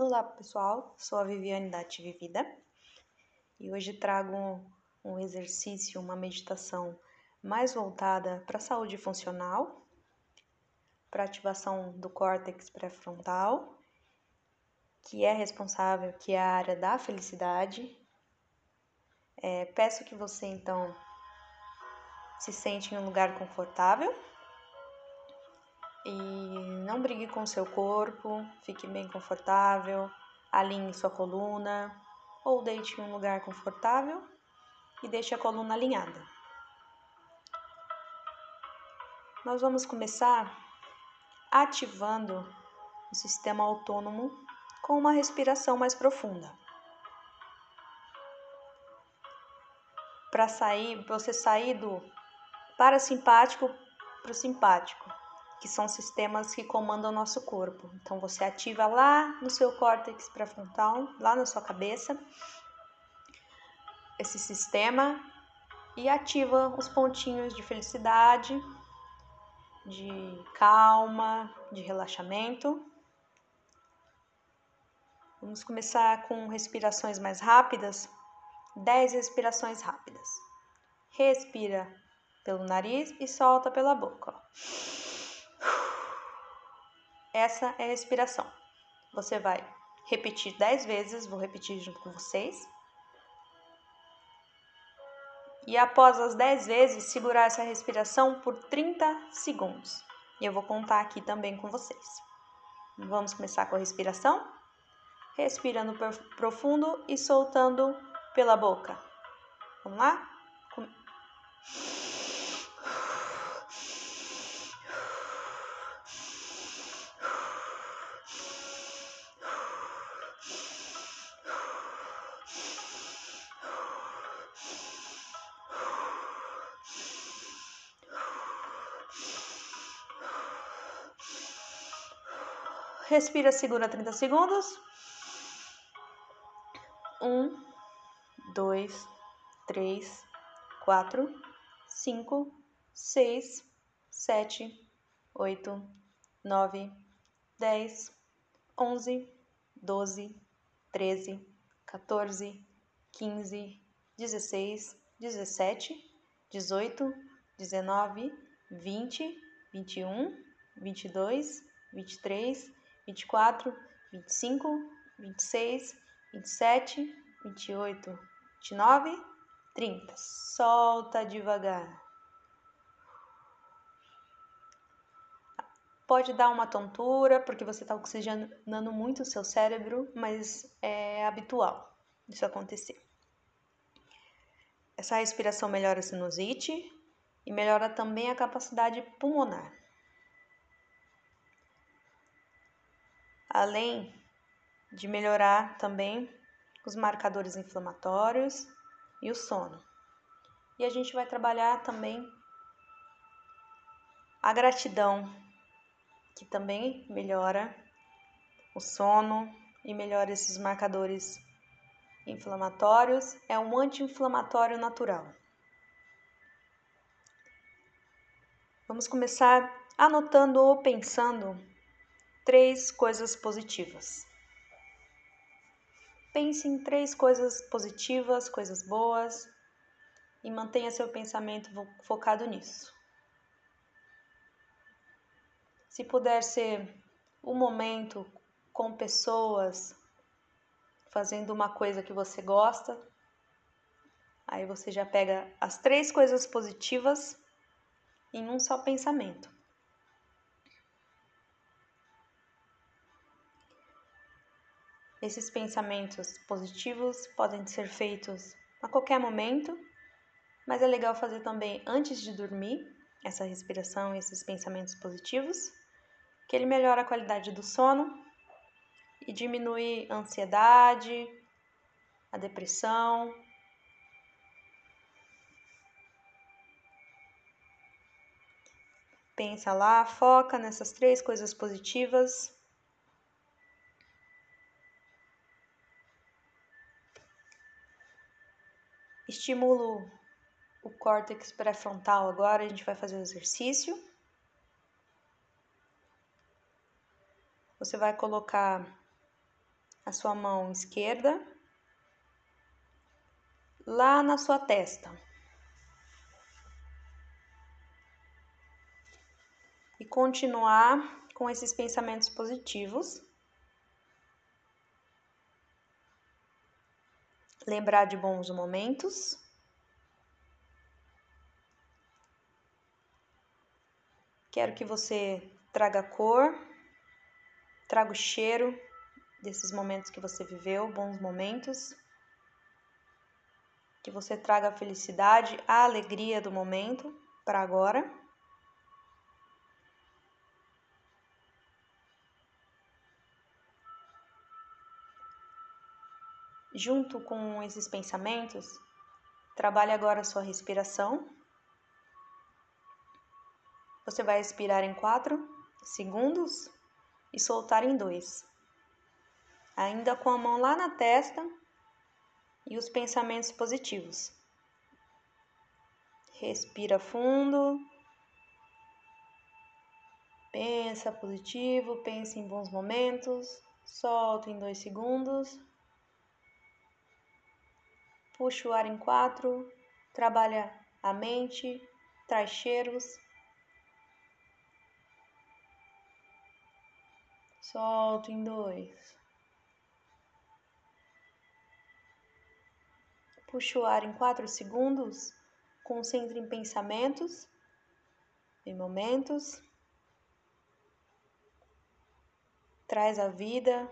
Olá pessoal, sou a Viviane da Ative Vida. E hoje trago um exercício, uma meditação mais voltada para a saúde funcional, para ativação do córtex pré-frontal, que é responsável, que é a área da felicidade. É, peço que você então se sente em um lugar confortável e não brigue com seu corpo, fique bem confortável, alinhe sua coluna ou deite em um lugar confortável e deixe a coluna alinhada. Nós vamos começar ativando o sistema autônomo com uma respiração mais profunda. Para sair, você sair do parasimpático para o simpático que são sistemas que comandam o nosso corpo. Então você ativa lá no seu córtex pré-frontal, lá na sua cabeça, esse sistema e ativa os pontinhos de felicidade, de calma, de relaxamento. Vamos começar com respirações mais rápidas. 10 respirações rápidas. Respira pelo nariz e solta pela boca. Ó. Essa é a respiração. Você vai repetir 10 vezes, vou repetir junto com vocês. E após as 10 vezes, segurar essa respiração por 30 segundos. E eu vou contar aqui também com vocês. Vamos começar com a respiração. Respirando profundo e soltando pela boca. Vamos lá? Respira, segura 30 segundos. Um, dois, três, quatro, cinco, seis, sete, oito, nove, dez, onze, doze, treze, 14, 15, 16, 17, 18, 19, 20, 21, 22, 23, 24, 25, 26, 27, 28, 29, 30. Solta devagar. Pode dar uma tontura, porque você está oxigenando muito o seu cérebro, mas é habitual isso acontecer. Essa respiração melhora a sinusite e melhora também a capacidade pulmonar. Além de melhorar também os marcadores inflamatórios e o sono. E a gente vai trabalhar também a gratidão, que também melhora o sono e melhora esses marcadores inflamatórios. É um anti-inflamatório natural. Vamos começar anotando ou pensando três coisas positivas. Pense em três coisas positivas, coisas boas e mantenha seu pensamento focado nisso. Se puder ser um momento com pessoas fazendo uma coisa que você gosta, aí você já pega as três coisas positivas em um só pensamento. Esses pensamentos positivos podem ser feitos a qualquer momento, mas é legal fazer também antes de dormir essa respiração e esses pensamentos positivos, que ele melhora a qualidade do sono e diminui a ansiedade, a depressão. Pensa lá, foca nessas três coisas positivas Estimulo o córtex pré-frontal agora, a gente vai fazer o exercício. Você vai colocar a sua mão esquerda lá na sua testa. E continuar com esses pensamentos positivos. Lembrar de bons momentos. Quero que você traga cor, traga o cheiro desses momentos que você viveu, bons momentos. Que você traga a felicidade, a alegria do momento para agora. Junto com esses pensamentos, trabalhe agora a sua respiração. Você vai expirar em 4 segundos e soltar em 2. Ainda com a mão lá na testa e os pensamentos positivos. Respira fundo. Pensa positivo, pense em bons momentos. Solta em 2 segundos. Puxa o ar em 4. Trabalha a mente, traz cheiros. Solto em dois. Puxa o ar em quatro segundos. Concentre em pensamentos, em momentos. Traz a vida,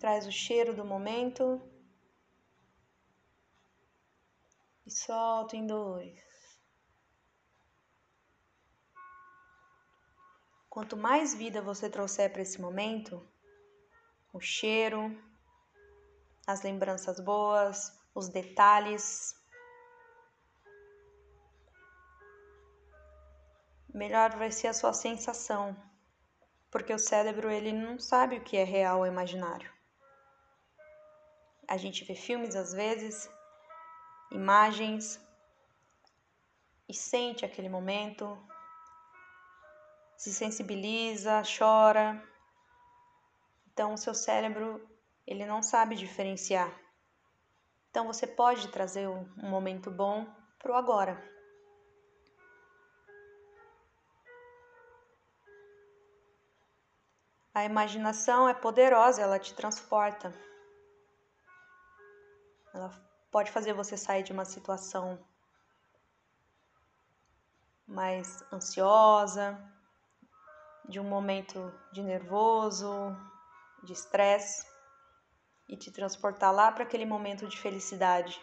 traz o cheiro do momento. E solta em dois. Quanto mais vida você trouxer para esse momento, o cheiro, as lembranças boas, os detalhes, melhor vai ser a sua sensação, porque o cérebro ele não sabe o que é real ou imaginário. A gente vê filmes às vezes, imagens e sente aquele momento, se sensibiliza, chora. Então o seu cérebro, ele não sabe diferenciar. Então você pode trazer um momento bom para o agora. A imaginação é poderosa, ela te transporta. Ela pode fazer você sair de uma situação mais ansiosa, de um momento de nervoso, de estresse e te transportar lá para aquele momento de felicidade.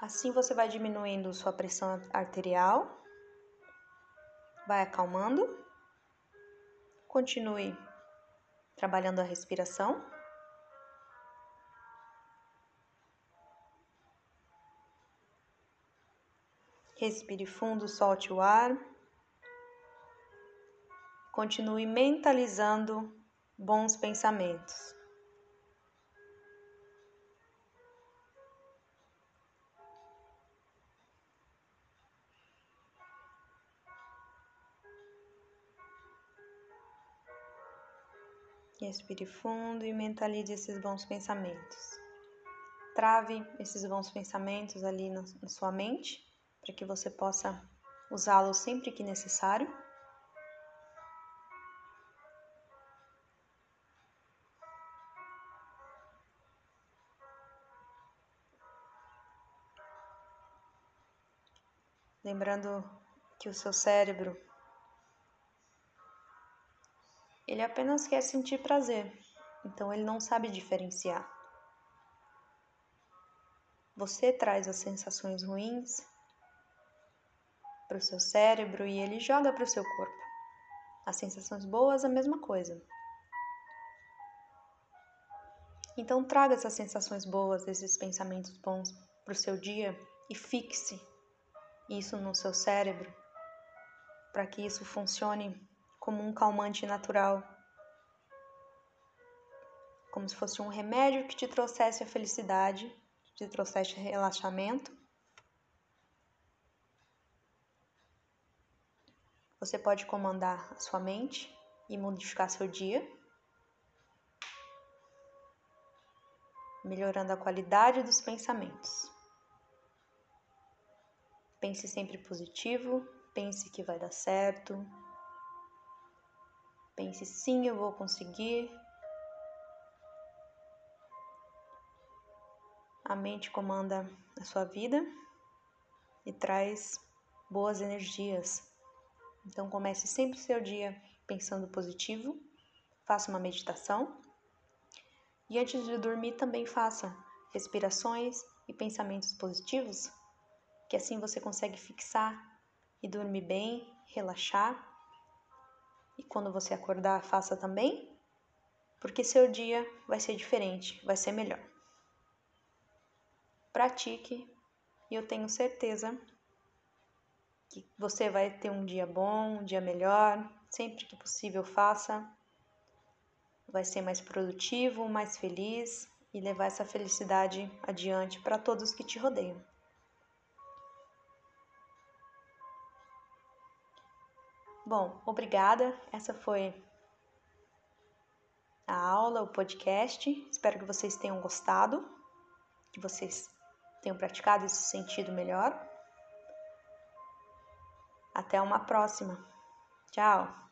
Assim você vai diminuindo sua pressão arterial, vai acalmando, continue trabalhando a respiração. Respire fundo, solte o ar. Continue mentalizando bons pensamentos. Respire fundo e mentalize esses bons pensamentos. Trave esses bons pensamentos ali na, sua mente para que você possa usá-lo sempre que necessário. Lembrando que o seu cérebro ele apenas quer sentir prazer, então ele não sabe diferenciar. Você traz as sensações ruins para o seu cérebro e ele joga para o seu corpo. As sensações boas, a mesma coisa. Então, traga essas sensações boas, esses pensamentos bons para o seu dia e fixe isso no seu cérebro para que isso funcione como um calmante natural, como se fosse um remédio que te trouxesse a felicidade, te trouxesse relaxamento Você pode comandar a sua mente e modificar seu dia, melhorando a qualidade dos pensamentos. Pense sempre positivo, pense que vai dar certo. Pense sim, eu vou conseguir. A mente comanda a sua vida e traz boas energias. Então comece sempre seu dia pensando positivo, faça uma meditação e antes de dormir também faça respirações e pensamentos positivos que assim você consegue fixar e dormir bem, relaxar. E quando você acordar, faça também, porque seu dia vai ser diferente, vai ser melhor. Pratique e eu tenho certeza que você vai ter um dia bom, um dia melhor, sempre que possível faça. Vai ser mais produtivo, mais feliz e levar essa felicidade adiante para todos que te rodeiam. Bom, obrigada. Essa foi a aula, o podcast. Espero que vocês tenham gostado, que vocês tenham praticado esse sentido melhor. Até uma próxima. Tchau!